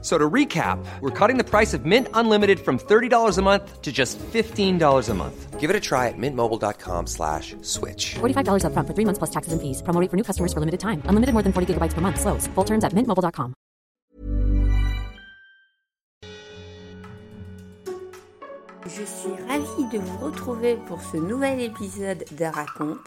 So to recap, we're cutting the price of Mint Unlimited from $30 a month to just $15 a month. Give it a try at mintmobile.com slash switch. $45 upfront for three months plus taxes and fees. Promo rate for new customers for limited time. Unlimited more than 40 gigabytes per month. Slows. Full terms at mintmobile.com. Je suis ravie de vous retrouver pour ce nouvel épisode de Raconte,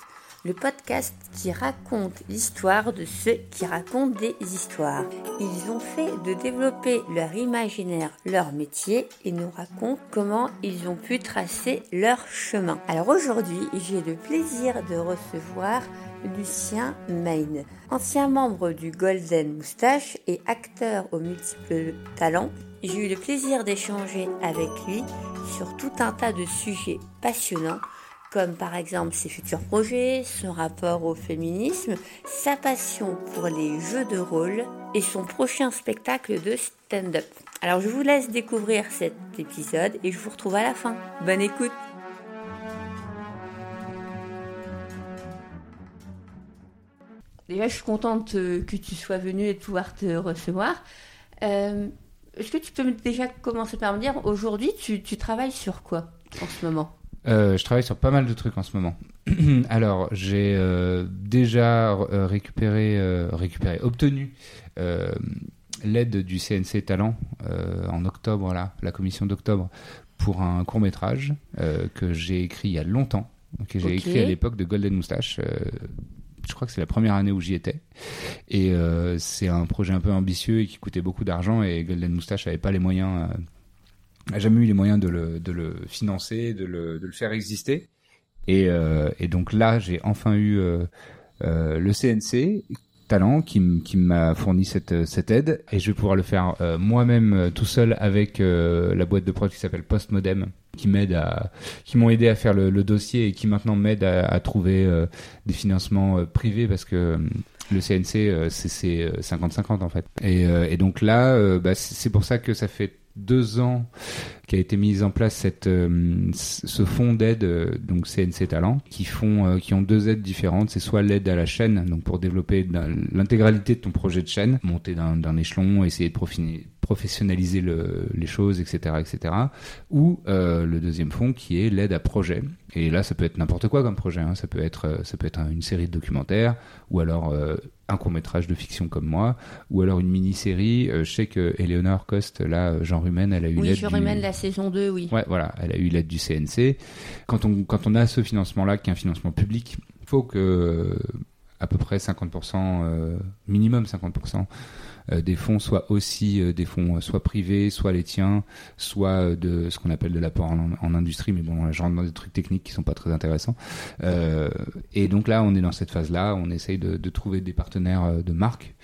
le podcast qui raconte l'histoire de ceux qui racontent des histoires. Ils ont fait de développer leur imaginaire leur métier et nous racontent comment ils ont pu tracer leur chemin. Alors aujourd'hui, j'ai le plaisir de recevoir Lucien Maine, ancien membre du Golden Moustache et acteur aux multiples talents. J'ai eu le plaisir d'échanger avec lui sur tout un tas de sujets passionnants comme par exemple ses futurs projets, son rapport au féminisme, sa passion pour les jeux de rôle et son prochain spectacle de stand-up. Alors je vous laisse découvrir cet épisode et je vous retrouve à la fin. Bonne écoute Déjà, je suis contente euh, que tu sois venue et de pouvoir te recevoir. Euh, Est-ce que tu peux déjà commencer par me dire, aujourd'hui, tu, tu travailles sur quoi en ce moment? Euh, je travaille sur pas mal de trucs en ce moment. Alors, j'ai euh, déjà euh, récupéré, euh, récupéré, obtenu l'aide du CNC Talent en octobre, là, la commission d'octobre, pour un court métrage que j'ai écrit il y a longtemps, que j'ai écrit à l'époque de Golden Moustache. je crois que c'est la première année où j'y étais. Et c'est un projet un peu ambitieux et qui coûtait beaucoup d'argent. Et Golden Moustache n'avait pas les moyens, euh, a jamais eu les moyens de le, financer, de le, faire exister. Et, euh, et donc là, j'ai enfin eu euh, euh, le CNC Talent qui, m'a fourni cette, aide. Et je vais pouvoir le faire moi-même tout seul avec la boîte de prod qui s'appelle Postmodem qui m'aide à qui m'ont aidé à faire le, dossier et qui maintenant m'aident à, trouver des financements privés parce que le CNC c'est c'est, euh, 50-50 en fait et, donc là bah, c'est pour ça que ça fait deux ans qu'a été mise en place cette euh, ce fonds d'aide euh, donc CNC Talent qui font euh, qui ont deux aides différentes. C'est soit l'aide à la chaîne donc pour développer l'intégralité de ton projet de chaîne monter d'un échelon essayer de professionnaliser le- les choses etc etc ou euh, le deuxième fonds qui est l'aide à projet. Et là ça peut être n'importe quoi comme projet hein. ça peut être ça peut être un- une série de documentaires ou alors euh, un court métrage de fiction comme moi ou alors une mini série je sais que Eleonore Coste là Jean Rumen elle a eu Oui, l'aide je du- remène la saison 2, oui. Ouais, voilà, elle a eu l'aide du CNC. Quand on, a ce financement-là, qui est un financement public, il faut que à peu près 50%, euh, minimum 50% euh, des fonds soient aussi euh, des fonds soit privés, soit les tiens, soit de ce qu'on appelle de l'apport en, industrie, mais bon, je rentre dans des trucs techniques qui sont pas très intéressants. Et donc là, on est dans cette phase-là, on essaye de, de trouver des partenaires de marque.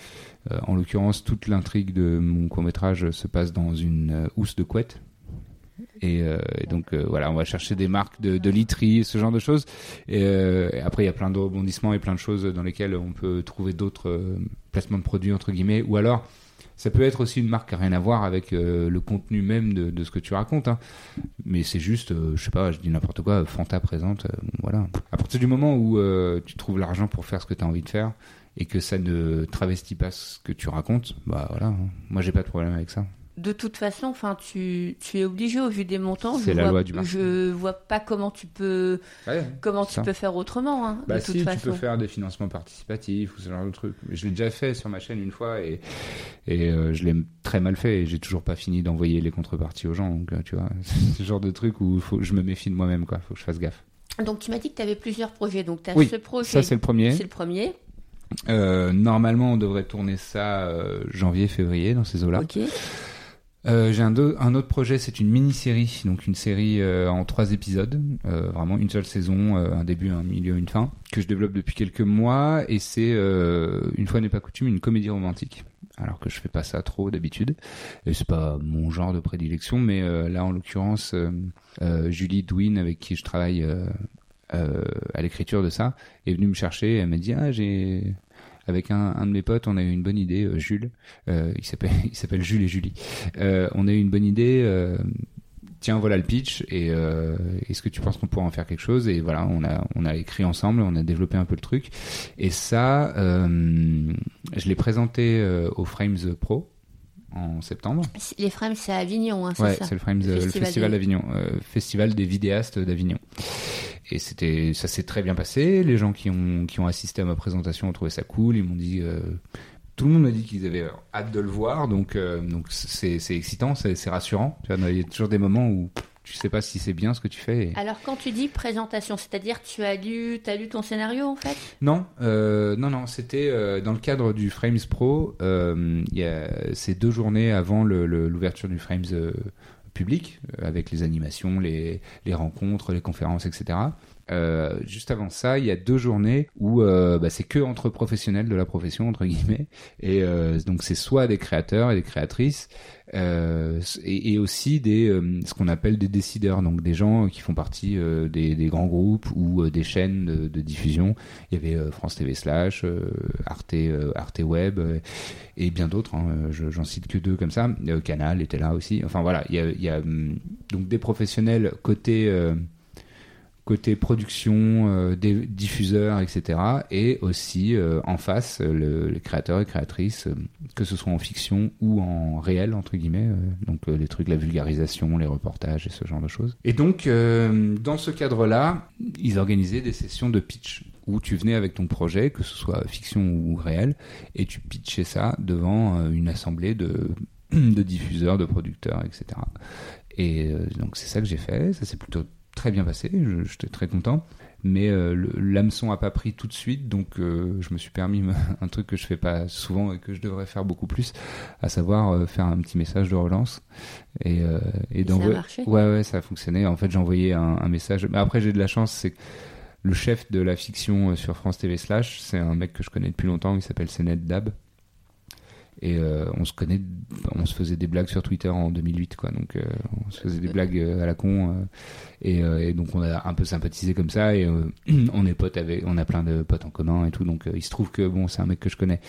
En l'occurrence, toute l'intrigue de mon court-métrage se passe dans une housse de couette. Et, euh, et donc euh, voilà, on va chercher des marques de, de literie, ce genre de choses. Et, euh, et après, il y a plein de rebondissements et plein de choses dans lesquelles on peut trouver d'autres placements de produits entre guillemets. Ou alors, ça peut être aussi une marque qui a rien à voir avec le contenu même de, ce que tu racontes. hein. Mais c'est juste, je sais pas, je dis n'importe quoi. Fanta présente, voilà. À partir du moment où tu trouves l'argent pour faire ce que tu as envie de faire et que ça ne travestit pas ce que tu racontes, bah voilà. hein. Moi, j'ai pas de problème avec ça. De toute façon, enfin, tu, tu es obligé au vu des montants. C'est je la vois, loi du marché. Je vois pas comment tu peux, comment tu ça. peux faire autrement. Hein, Bah de toute si, façon. tu peux faire des financements participatifs ou ce genre de trucs. Je l'ai déjà fait sur ma chaîne une fois et, et euh, je l'ai très mal fait et j'ai toujours pas fini d'envoyer les contreparties aux gens. Donc euh, tu vois, c'est ce genre de truc où faut, je me méfie de moi-même quoi. Faut que je fasse gaffe. Donc tu m'as dit que tu avais plusieurs projets. Donc tu as Oui, ce projet. Ça c'est le premier. C'est le premier. Euh, normalement, on devrait tourner ça euh, janvier-février dans ces eaux-là. Ok. Euh, j'ai un, autre projet, c'est une mini-série, donc une série euh, en trois épisodes, euh, vraiment une seule saison, un début, un milieu, une fin, que je développe depuis quelques mois, et c'est, une fois n'est pas coutume, une comédie romantique. Alors que je fais pas ça trop d'habitude, et c'est pas mon genre de prédilection, mais là en l'occurrence, Julie Douin, avec qui je travaille à l'écriture de ça, est venue me chercher, elle m'a dit ah j'ai avec un, un de mes potes, on a eu une bonne idée, euh, Jules. Euh, il s'appelle Jules et Julie. Euh, on a eu une bonne idée. Tiens, voilà le pitch. Et est-ce que tu penses qu'on pourrait en faire quelque chose? Et voilà, on a écrit ensemble, on a développé un peu le truc. Et ça, je l'ai présenté euh, au Frames Pro en septembre. Les frames, c'est à Avignon, hein, c'est Ouais, ça c'est le Frames, euh, le festival festival des- d'Avignon, euh, festival des vidéastes d'Avignon. Et c'était, ça s'est très bien passé. Les gens qui ont qui ont assisté à ma présentation ont trouvé ça cool. Ils m'ont dit, euh, tout le monde m'a dit qu'ils avaient hâte de le voir. Donc euh, donc c'est c'est excitant, c'est c'est rassurant. Tu vois, il y a toujours des moments où tu sais pas si c'est bien ce que tu fais. et- Alors, quand tu dis présentation, c'est-à-dire tu as lu, as lu ton scénario en fait? Non, euh, non, non, c'était euh, dans le cadre du Frames Pro. euh, y a ces deux journées avant l'ouverture du Frames euh, public, avec les animations, les, les rencontres, les conférences, etc. Euh, juste avant ça, il y a deux journées où euh, bah, c'est que entre professionnels de la profession entre guillemets, et euh, donc c'est soit des créateurs et des créatrices, euh, et, et aussi des euh, ce qu'on appelle des décideurs, donc des gens qui font partie euh, des, des grands groupes ou euh, des chaînes de, de diffusion. Il y avait euh, France TV slash, euh, Arte, Arte Web et bien d'autres. hein, je- J'en cite que deux comme ça. Canal était là aussi. Enfin voilà, il y a, il y a, hum, donc des professionnels côté côté production, euh, des diffuseurs, etc. Et aussi euh, en face, euh, le- les créateurs et créatrices, que ce soit en fiction ou en réel, entre guillemets. donc les trucs, la vulgarisation, les reportages et ce genre de choses. Et donc, dans ce cadre-là, ils organisaient des sessions de pitch où tu venais avec ton projet, que ce soit fiction ou réel, et tu pitchais ça devant une assemblée de, de diffuseurs, de producteurs, etc. Et donc c'est ça que j'ai fait, ça s'est plutôt très bien passé, j'étais très content. Mais euh, l'hameçon a pas pris tout de suite, donc euh, je me suis permis un truc que je fais pas souvent et que je devrais faire beaucoup plus, à savoir euh, faire un petit message de relance. Et, euh, et Et ça a marché Ouais, ouais, ça a fonctionné. En fait, j'ai envoyé un, un message. Mais après, j'ai de la chance, c'est le chef de la fiction sur France TV Slash, c'est un mec que je connais depuis longtemps, il s'appelle Senet Dab. Et euh, on se connaît, on se faisait des blagues sur Twitter en 2008, quoi. Donc, euh, on se faisait des blagues euh, à la con. et, donc, on a un peu sympathisé comme ça. Et on est potes avec, on a plein de potes en commun et tout. Donc, il se trouve que bon, c'est un mec que je connais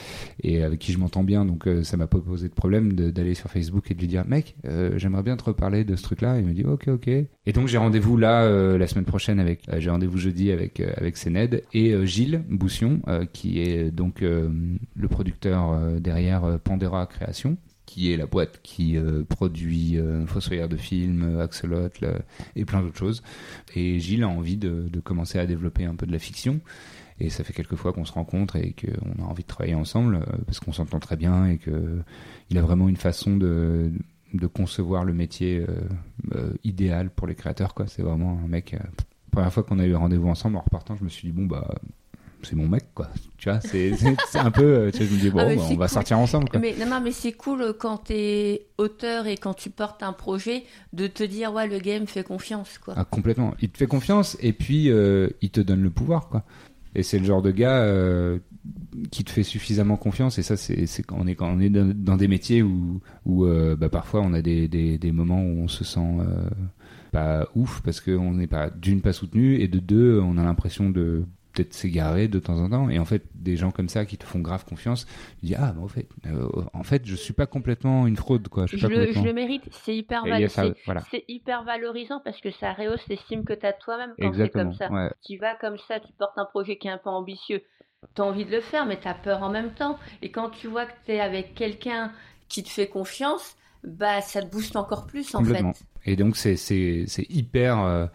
et avec qui je m'entends bien. Donc, ça m'a pas posé de problème d'aller sur Facebook et de lui dire, mec, j'aimerais bien te reparler de ce truc-là. Il me dit, ok, ok. Et donc, j'ai rendez-vous là la semaine prochaine avec, j'ai rendez-vous jeudi avec avec Sénède et Gilles Boussion, qui est donc le producteur derrière Pandora Création qui est la boîte qui euh, produit euh, Fossoyeur de films, euh, Axolot le- et plein d'autres choses. Et Gilles a envie de, commencer à développer un peu de la fiction. Et ça fait quelques fois qu'on se rencontre et qu'on a envie de travailler ensemble euh, parce qu'on s'entend très bien et que il a vraiment une façon de, concevoir le métier euh, euh, idéal pour les créateurs. C'est vraiment un mec. euh, première fois qu'on a eu rendez-vous ensemble en repartant, je me suis dit bon bah c'est mon mec quoi. Tu vois, c'est un peu. euh, Tu vois, je me dis bon, Ah, bah, on va sortir ensemble. Quoi. Mais non, non, mais c'est cool quand t'es auteur et quand tu portes un projet de te dire ouais le game fait confiance quoi. Ah, complètement. Il te fait confiance et puis euh, il te donne le pouvoir, quoi. Et c'est le genre de gars euh, qui te fait suffisamment confiance. Et ça, c'est c'est quand on est quand on est dans, des métiers où où euh, bah, parfois on a des, des, des moments où on se sent euh, pas ouf parce qu'on n'est pas d'une pas soutenu et de deux on a l'impression de peut-être s'égarer de temps en temps et en fait des gens comme ça qui te font grave confiance tu dis ah bah en fait euh, en fait je suis pas complètement une fraude quoi je suis Je pas le, je complètement le mérite, c'est hyper, val- ça, c'est- voilà. hyper valorisant parce que ça rehausse l'estime que tu as de toi-même quand c'est comme ça. ouais. Tu vas comme ça, tu portes un projet qui est un peu ambitieux, tu as envie de le faire, mais tu as peur en même temps. Et quand tu vois que tu es avec quelqu'un qui te fait confiance, bah ça te booste encore plus en fait. Et donc c'est c'est c'est hyper euh,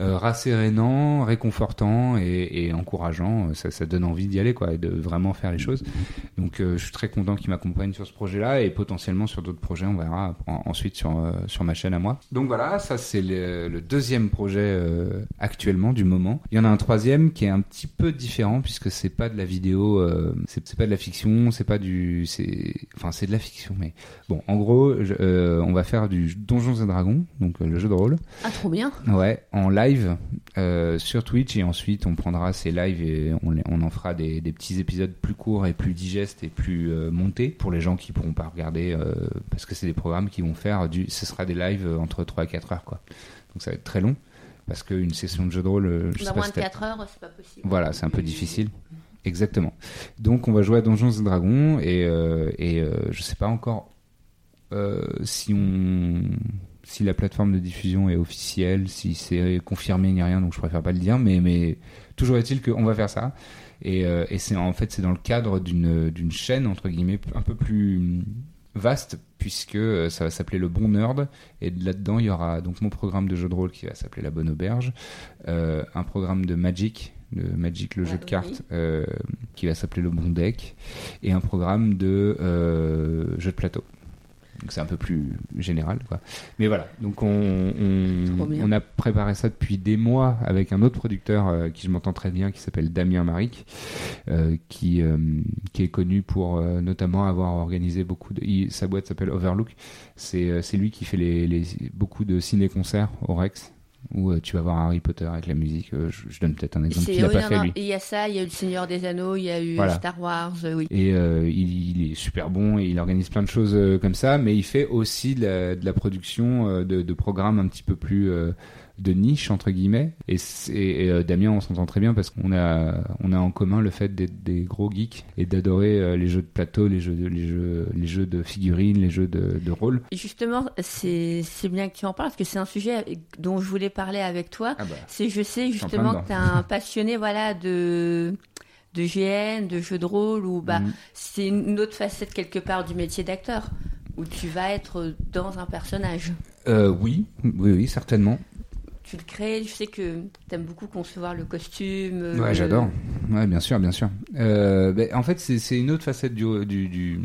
rassérénant, réconfortant et, et encourageant. Ça, ça donne envie d'y aller quoi, et de vraiment faire les choses. Donc euh, je suis très content qu'il m'accompagne sur ce projet-là et potentiellement sur d'autres projets. On verra en- ensuite sur euh, sur ma chaîne à moi. Donc voilà, ça c'est le, le deuxième projet euh, actuellement du moment. Il y en a un troisième qui est un petit peu différent puisque c'est pas de la vidéo, euh, c'est pas de la fiction, c'est pas du, c'est enfin c'est de la fiction, mais bon en gros je- euh, on va faire du Donjons et Dragons, donc euh, le jeu de rôle. Ah trop bien. Ouais, en live euh, sur Twitch et ensuite on prendra ces lives et on, en fera des, des petits épisodes plus courts et plus digestes et plus euh, montés pour les gens qui pourront pas regarder euh, parce que c'est des programmes qui vont faire du ce sera des lives entre 3 et 4 heures quoi. Donc ça va être très long parce qu'une session de jeu de rôle je sais Dans pas moins de t'as- 4 heures, c'est pas possible. voilà, c'est un peu difficile. Exactement. Donc on va jouer à Donjons et Dragons et, et je sais pas encore si on si la plateforme de diffusion est officielle, si c'est confirmé ni rien, donc je préfère pas le dire, mais mais toujours est-il qu'on va faire ça. Et, euh, et c'est en fait c'est dans le cadre d'une chaîne entre guillemets un peu plus vaste puisque euh, ça va s'appeler le bon nerd. Et là-dedans il y aura donc mon programme de jeu de rôle qui va s'appeler la bonne auberge euh, un programme de Magic de Magic le Ah, jeu de oui. cartes euh, qui va s'appeler le bon deck et un programme de jeu de plateau donc c'est un peu plus général quoi mais voilà donc on, a préparé ça depuis des mois avec un autre producteur euh, qui je m'entends très bien qui s'appelle Damien Maric euh, qui, euh, qui est connu pour notamment avoir organisé beaucoup de. il- sa boîte s'appelle Overlook. C'est c'est lui qui fait les, les- beaucoup de ciné-concerts au Rex, où euh, tu vas voir Harry Potter avec la musique. Euh, je, je donne peut-être un exemple qu'il n'a pas fait lui. Il y a ça, il y a eu le Seigneur des Anneaux, il y a eu Voilà. Star Wars, euh, oui. Et euh, il, il est super bon et il organise plein de choses comme ça, mais il fait aussi de la, de la production de, de programmes un petit peu plus euh, de niche entre guillemets. Et, euh, Damien, on s'entend très bien parce qu'on a on a en commun le fait d'être des gros geeks et d'adorer euh, les jeux de plateau, les jeux de, les jeux les jeux de figurines, les jeux de, de rôle. Et justement, c'est c'est bien que tu en parles, parce que c'est un sujet dont je voulais parler avec toi. Ah bah. C'est, je sais justement que tu es un passionné voilà, de, de GN, de jeux de rôle, ou bah, Mhm. c'est une autre facette quelque part du métier d'acteur, où tu vas être dans un personnage. Euh, oui, oui, oui, certainement. Tu le crées, je sais que tu aimes beaucoup concevoir le costume. euh, Ouais, le- j'adore. Ouais, bien sûr, bien sûr. Euh, ben, en fait, c'est une autre facette du, du, du,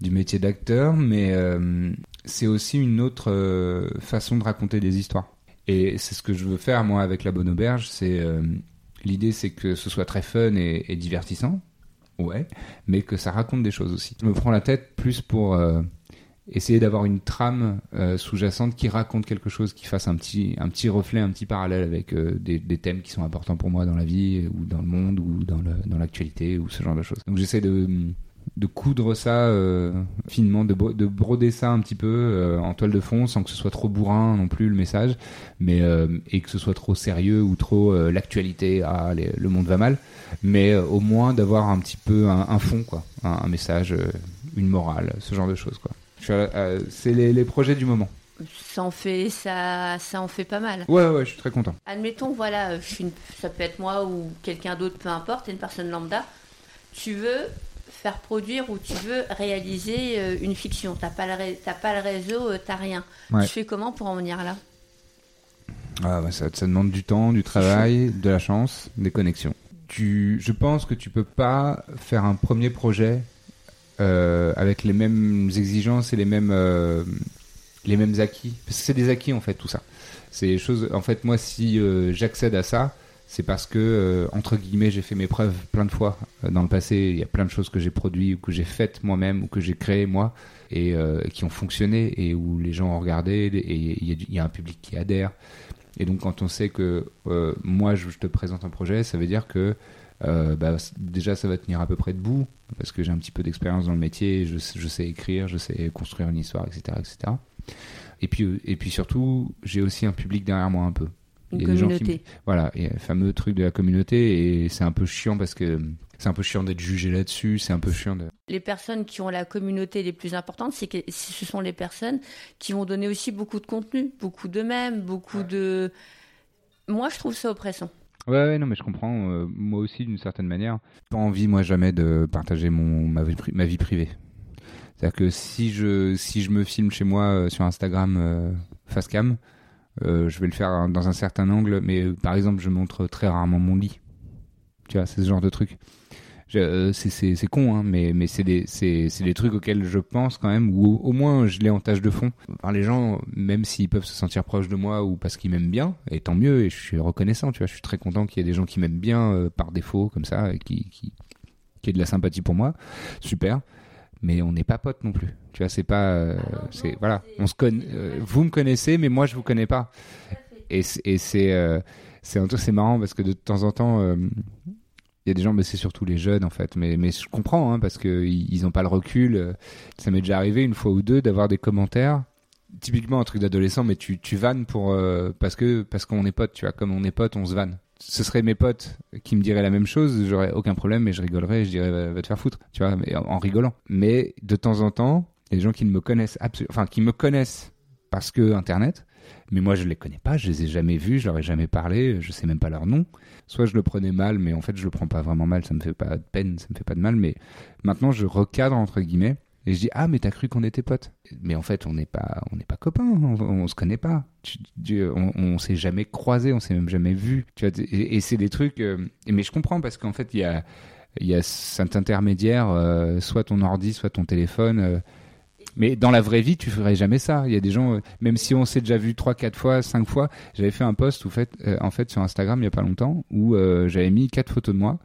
du métier d'acteur, mais euh, c'est aussi une autre euh, façon de raconter des histoires. Et c'est ce que je veux faire, moi, avec La Bonne Auberge. C'est L'idée, c'est que ce soit très fun et, et divertissant, ouais, mais que ça raconte des choses aussi. Je me prends la tête plus pour essayer d'avoir une trame euh, sous-jacente qui raconte quelque chose, qui fasse un petit, un petit reflet, un petit parallèle avec euh, des, thèmes qui sont importants pour moi dans la vie, ou dans le monde, ou dans l'actualité, ou ce genre de choses. Donc j'essaie de, coudre ça euh, finement, de, bro- de broder ça un petit peu euh, en toile de fond, sans que ce soit trop bourrin non plus le message, mais euh, et que ce soit trop sérieux ou trop euh, l'actualité, ah, le monde va mal, mais euh, au moins d'avoir un petit peu un, fond, quoi, un, un message, euh, une morale, ce genre de choses, quoi. Euh, c'est les, les projets du moment. Ça en fait, ça, ça en fait pas mal. Ouais, ouais, je suis très content. Admettons, voilà, je suis une- ça peut être moi ou quelqu'un d'autre, peu importe, une personne lambda. Tu veux faire produire ou tu veux réaliser euh, une fiction. T'as pas le, pas le réseau, euh, t'as rien. Ouais. Tu fais comment pour en venir là? Ah, bah, ça, ça demande du temps, du travail, de la chance, des connexions. Tu, je pense que tu peux pas faire un premier projet euh, avec les mêmes exigences et les mêmes, euh, les mêmes acquis. Parce que c'est des acquis en fait tout ça. C'est choses. En fait, moi, si euh, j'accède à ça, c'est parce que entre guillemets, j'ai fait mes preuves plein de fois dans le passé. Il y a plein de choses que j'ai produites ou que j'ai faites moi-même ou que j'ai créées moi et qui ont fonctionné et où les gens ont regardé et il y, a un public qui adhère. Et donc, quand on sait que moi, je te présente un projet, ça veut dire que euh, bah, déjà, ça va tenir à peu près debout, parce que j'ai un petit peu d'expérience dans le métier, je, sais- je sais écrire, je sais construire une histoire, etc. etc. Et, puis, euh, et puis surtout, j'ai aussi un public derrière moi un peu. Une Il y a des gens qui communauté. me- Voilà, et le fameux truc de la communauté, et c'est un peu chiant parce que c'est un peu chiant d'être jugé là-dessus, c'est un peu chiant de... Les personnes qui ont la communauté les plus importantes, c'est que ce sont les personnes qui vont donner aussi beaucoup de contenu, beaucoup d'eux-mêmes, beaucoup de. Moi, je trouve ça oppressant. Ouais, ouais, non, mais je comprends. euh, moi aussi, d'une certaine manière. Pas envie, moi, jamais de partager mon, ma, vie, privée. C'est-à-dire que si je, si je me filme chez moi euh, sur Instagram euh, face cam, je vais le faire dans un certain angle, mais par exemple, je montre très rarement mon lit. Tu vois, c'est ce genre de truc. Euh, c'est- con, hein, mais, mais c'est des, des trucs auxquels je pense quand même, ou au, moins je l'ai en tâche de fond. Enfin, les gens, même s'ils peuvent se sentir proches de moi ou parce qu'ils m'aiment bien, et tant mieux, et je suis reconnaissant, tu vois, je suis très content qu'il y ait des gens qui m'aiment bien euh, par défaut, comme ça, et qui, qui, qui aient de la sympathie pour moi, super. Mais on n'est pas potes non plus. Tu vois, c'est pas, euh, c'est voilà, on se connaît. euh, vous me connaissez, mais moi je vous connais pas. Et c'est, euh, c'est marrant parce que de temps en temps, il y a des gens, mais c'est surtout les jeunes en fait. Mais, mais je comprends hein, parce que ils ils ont pas le recul. Ça m'est déjà arrivé une fois ou deux d'avoir des commentaires. Typiquement un truc d'adolescent, mais tu, tu vannes pour euh, parce que parce qu'on est potes, tu vois. Comme on est potes, on se vanne. ce serait mes potes qui me diraient la même chose, j'aurais aucun problème et je rigolerais je dirais va, te faire foutre, tu vois, mais en, en rigolant. Mais de temps en temps, des gens qui ne me connaissent absolument, enfin qui me connaissent parce que Internet, mais moi je les connais pas, je les ai jamais vus, je leur ai jamais parlé, je sais même pas leur nom. Soit je le prenais mal, mais en fait je le prends pas vraiment mal, ça me fait pas de peine, ça me fait pas de mal, mais maintenant je recadre entre guillemets et je dis ah mais t'as cru qu'on était potes, mais en fait on n'est pas on n'est pas copains, on, on se connaît pas, Tu- on, on s'est jamais croisés, on s'est même jamais vus, tu vois, et, c'est des trucs, euh, mais je comprends parce qu'en fait il y a il y a cet intermédiaire, euh, soit ton ordi, soit ton téléphone. euh, mais dans la vraie vie, tu ferais jamais ça. Il y a des gens, euh, même si on s'est déjà vu trois, quatre fois, cinq fois, j'avais fait un post euh, en fait sur Instagram il y a pas longtemps où euh, j'avais mis quatre photos de moi,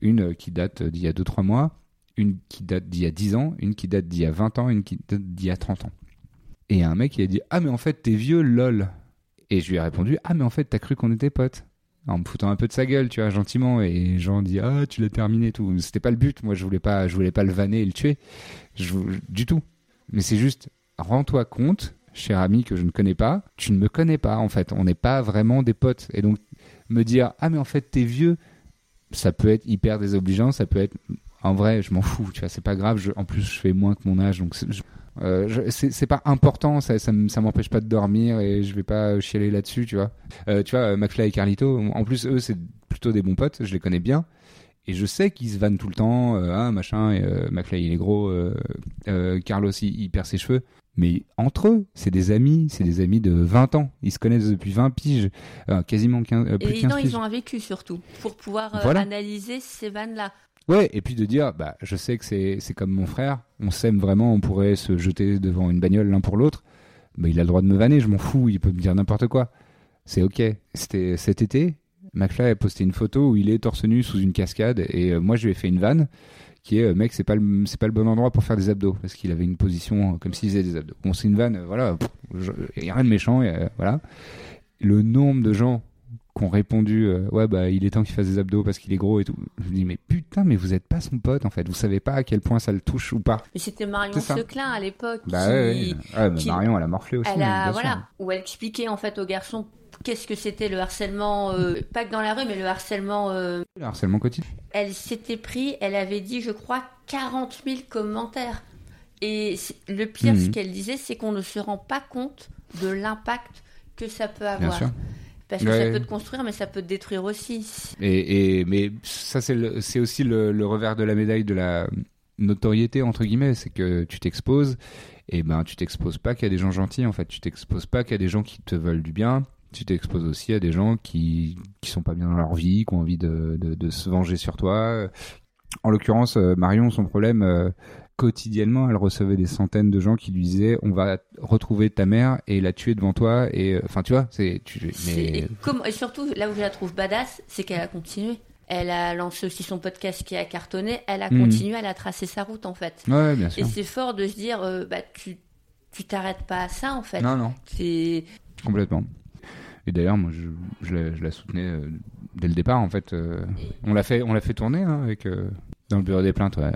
une qui date d'il y a deux, trois mois, une qui date d'il y a 10 ans, une qui date d'il y a 20 ans, une qui date d'il y a 30 ans. Et il un mec qui a dit ah mais en fait t'es vieux lol. Et je lui ai répondu ah mais en fait t'as cru qu'on était potes en me foutant un peu de sa gueule, tu vois, gentiment. Et gens disent ah tu l'as terminé tout. C'était pas le but. Moi je voulais pas, je voulais pas le vanner et le tuer, du tout. Mais c'est juste rends-toi compte, cher ami que je ne connais pas, tu ne me connais pas en fait. On n'est pas vraiment des potes. Et donc me dire ah mais en fait t'es vieux, ça peut être hyper désobligeant, ça peut être en vrai je m'en fous, tu vois, c'est pas grave. Je, en plus je fais moins que mon âge, donc c'est- je- euh, c'est pas important, ça, ça, m'empêche pas de dormir et je vais pas chialer là-dessus, tu vois. Euh, tu vois, McFly et Carlito, en plus eux c'est plutôt des bons potes, je les connais bien. Et je sais qu'ils se vannent tout le temps, euh, ah machin, et, euh, McFly il est gros, euh, euh, Carlos il, il perd ses cheveux. Mais entre eux, c'est des amis, c'est des amis de 20 ans. Ils se connaissent depuis 20 piges, euh, quasiment 15, euh, plus Et 15 non, piges. ils ont un vécu surtout, pour pouvoir Voilà. analyser ces vannes-là. Ouais, et puis de dire, bah, je sais que c'est, c'est comme mon frère, on s'aime vraiment, on pourrait se jeter devant une bagnole l'un pour l'autre. Bah, il a le droit de me vanner, je m'en fous, il peut me dire n'importe quoi. C'est ok. C'était cet été, McFly a posté une photo où il est torse nu sous une cascade, et euh, moi je lui ai fait une vanne qui est, euh, mec, c'est pas le, c'est pas le bon endroit pour faire des abdos, parce qu'il avait une position euh, comme s'il faisait des abdos. Bon, c'est une vanne, voilà, il y a rien de méchant, voilà. Le nombre de gens qui ont répondu euh, ouais bah il est temps qu'il fasse des abdos parce qu'il est gros et tout. Je me dis mais putain mais vous êtes pas son pote en fait, vous savez pas à quel point ça le touche ou pas. Mais c'était Marion. Seclin à l'époque Bah qui, ouais, ouais. Ouais, mais qui- Marion elle a morflé aussi. elle a voilà où elle expliquait en fait aux garçons qu'est-ce que c'était le harcèlement euh, pas que dans la rue mais le harcèlement euh, Le harcèlement quotidien. elle s'était pris elle avait dit je crois 40 000 commentaires et le pire Mhm. ce qu'elle disait c'est qu'on ne se rend pas compte de l'impact que ça peut Bien avoir sûr. Parce que Ouais. ça peut te construire mais ça peut te détruire aussi Et, et mais ça c'est aussi le, le revers de la médaille de la notoriété entre guillemets, c'est que tu t'exposes et ben tu t'exposes pas qu'à des gens gentils en fait, tu t'exposes pas qu'à des gens qui te veulent du bien. Tu t'exposes aussi à des gens qui qui sont pas bien dans leur vie, qui ont envie de, de, de se venger sur toi. En l'occurrence, euh, Marion, son problème, euh, quotidiennement, elle recevait des centaines de gens qui lui disaient on va retrouver ta mère et la tuer devant toi. Et euh, enfin, tu vois, c'est Mais comme- et surtout, là où je la trouve badass, c'est qu'elle a continué. Elle a lancé aussi son podcast qui a cartonné. Elle a Mhm. continué, elle a tracé sa route en fait. ouais, bien Et c'est fort de se dire, euh, bah tu tu t'arrêtes pas à ça en fait. Non, non. C'est Complètement. Et d'ailleurs, moi, je, je, la, je la soutenais euh, dès le départ. En fait, euh, on l'a fait, on l'a fait tourner hein, avec dans le bureau des plaintes. Ouais.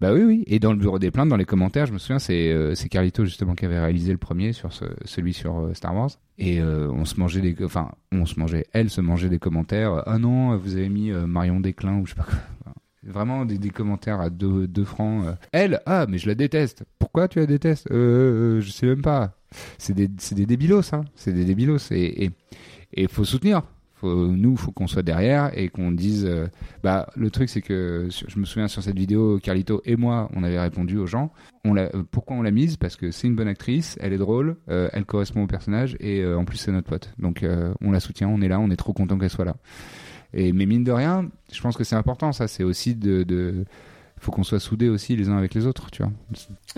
Bah oui, oui. Et dans le bureau des plaintes, dans les commentaires, je me souviens, c'est euh, c'est Carlito justement qui avait réalisé le premier sur ce, celui sur euh, Star Wars. Et euh, on se mangeait des, enfin, on se mangeait, elle se mangeait des commentaires. Ah non, vous avez mis euh, Marion Déclin ou je sais pas quoi. Enfin, Vraiment des, des commentaires à deux, deux francs. euh. Elle, ah, mais je la déteste. Pourquoi tu la détestes? Euh, euh, Je sais même pas. C'est des, c'est des débilos, hein. C'est des débilos. Et, et, et faut soutenir. Faut, nous, faut qu'on soit derrière et qu'on dise. euh, bah, le truc, c'est que je me souviens sur cette vidéo, Carlito et moi, on avait répondu aux gens. On l'a, euh, pourquoi on l'a mise? Parce que c'est une bonne actrice, elle est drôle, euh, elle correspond au personnage et en plus c'est notre pote. Donc on la soutient, on est là, on est trop content qu'elle soit là. Et mais mine de rien, je pense que c'est important. Ça, c'est aussi de faut qu'on soit soudés aussi les uns avec les autres, tu vois.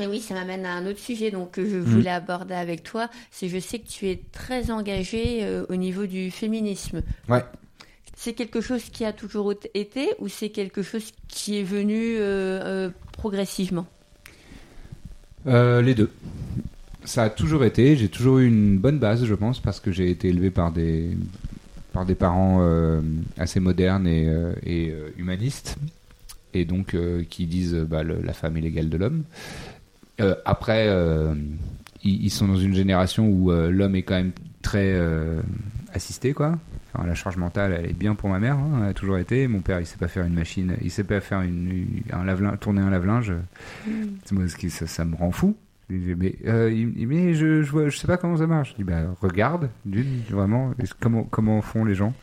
Et oui, ça m'amène à un autre sujet donc que je Mm. voulais aborder avec toi. C'est je sais que tu es très engagé euh, au niveau du féminisme. Ouais. C'est quelque chose qui a toujours été ou c'est quelque chose qui est venu euh, euh, progressivement? Euh, les deux. Ça a toujours été. J'ai toujours eu une bonne base, je pense, parce que j'ai été élevé par des par des parents euh, assez modernes et, euh, et, euh, humanistes, et donc euh, qui disent bah, le- la femme est l'égale de l'homme. Euh, après, euh, ils, ils sont dans une génération où l'homme est quand même très assisté, quoi. Enfin, la charge mentale, elle est bien pour ma mère, hein, elle a toujours été. Mon père, il sait pas faire une machine, il sait pas faire une, un lave tourner un lave-linge. Moi, ce qui- ça, ça me rend fou. Mais, euh, il- mais je, je, sais pas comment ça marche. Je dis, bah, regarde, vraiment, comment, comment font les gens.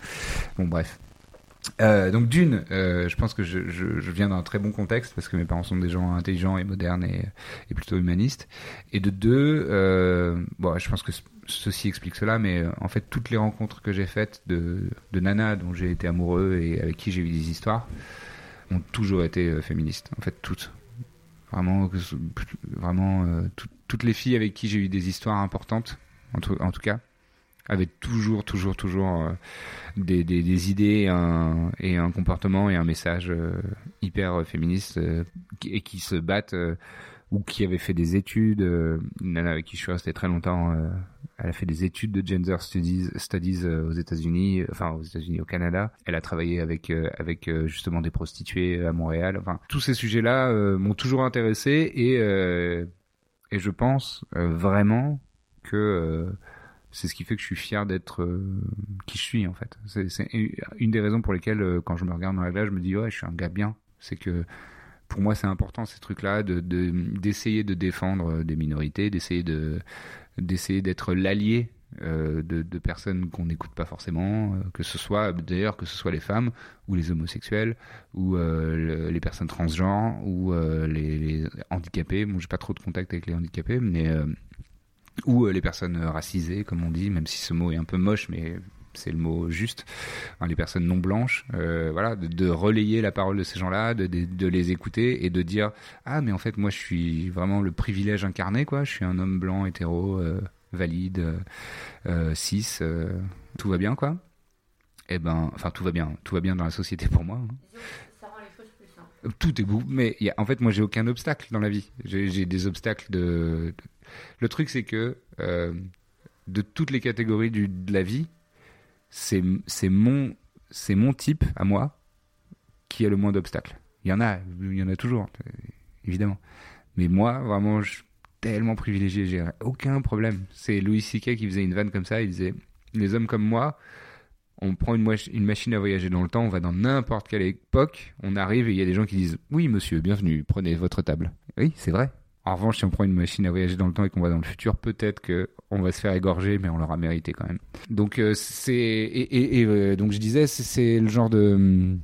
Bon, bref. Euh, donc d'une, euh, je pense que je, je, je viens d'un très bon contexte parce que mes parents sont des gens intelligents et modernes et, et plutôt humanistes. Et de deux, euh, bon, je pense que ce- ceci explique cela, mais euh, en fait toutes les rencontres que j'ai faites de, de Nana dont j'ai été amoureux et avec qui j'ai eu des histoires ont toujours été euh, féministes. En fait toutes, vraiment, vraiment euh, tout- toutes les filles avec qui j'ai eu des histoires importantes, en tout, en tout cas, avaient toujours, toujours, toujours euh, des, des, idées un, et un comportement et un message euh, hyper euh, féministe et qui se battent ou qui avaient fait des études. une nana avec qui je suis resté très longtemps, elle a fait des études de gender studies, studies aux États-Unis, enfin aux États-Unis, au Canada. Elle a travaillé avec avec justement des prostituées à Montréal. Enfin, tous ces sujets-là m'ont toujours intéressé et et je pense vraiment que c'est ce qui fait que je suis fier d'être euh, qui je suis en fait. C'est une des raisons pour lesquelles euh, quand je me regarde dans la glace, je me dis ouais, je suis un gars bien. C'est que pour moi, c'est important ces trucs-là de de- d'essayer de, défendre euh, des minorités, d'essayer de d'essayer d'être l'allié de, personnes qu'on n'écoute pas forcément, que ce soit d'ailleurs que ce soit les femmes ou les homosexuels ou le- les personnes transgenres ou les, les handicapés. Bon, j'ai pas trop de contact avec les handicapés, mais ou euh, les personnes euh, racisées, comme on dit, même si ce mot est un peu moche, mais c'est le mot juste, Enfin, les personnes non blanches, euh, voilà, de, de relayer la parole de ces gens-là, de, de, de les écouter et de dire ah mais en fait moi je suis vraiment le privilège incarné quoi, je suis un homme blanc hétéro euh, valide, euh, cis, tout va bien quoi. Eh ben, enfin tout va bien, tout va bien dans la société pour moi. hein. Ça rend les choses plus simples. Tout est beau, mais il y a- en fait, moi, j'ai aucun obstacle dans la vie. J'ai des obstacles de. Le truc, c'est que euh, de toutes les catégories de la vie, c'est mon mon type à moi qui a le moins d'obstacles. Il y en a, il y en a toujours, évidemment. Mais moi, vraiment, je suis tellement privilégié, j'ai aucun problème. C'est Louis C.K. qui faisait une vanne comme ça. Il disait les hommes comme moi, on prend une, une machine à voyager dans le temps, on va dans n'importe quelle époque, on arrive et il y a des gens qui disent Oui, monsieur, bienvenue, prenez votre table. Oui, c'est vrai. En revanche, si on prend une machine à voyager dans le temps et qu'on va dans le futur, peut-être que on va se faire égorger, mais on l'aura mérité quand même. Donc, euh, c'est. Et, euh, donc, je disais, c'est- le genre de,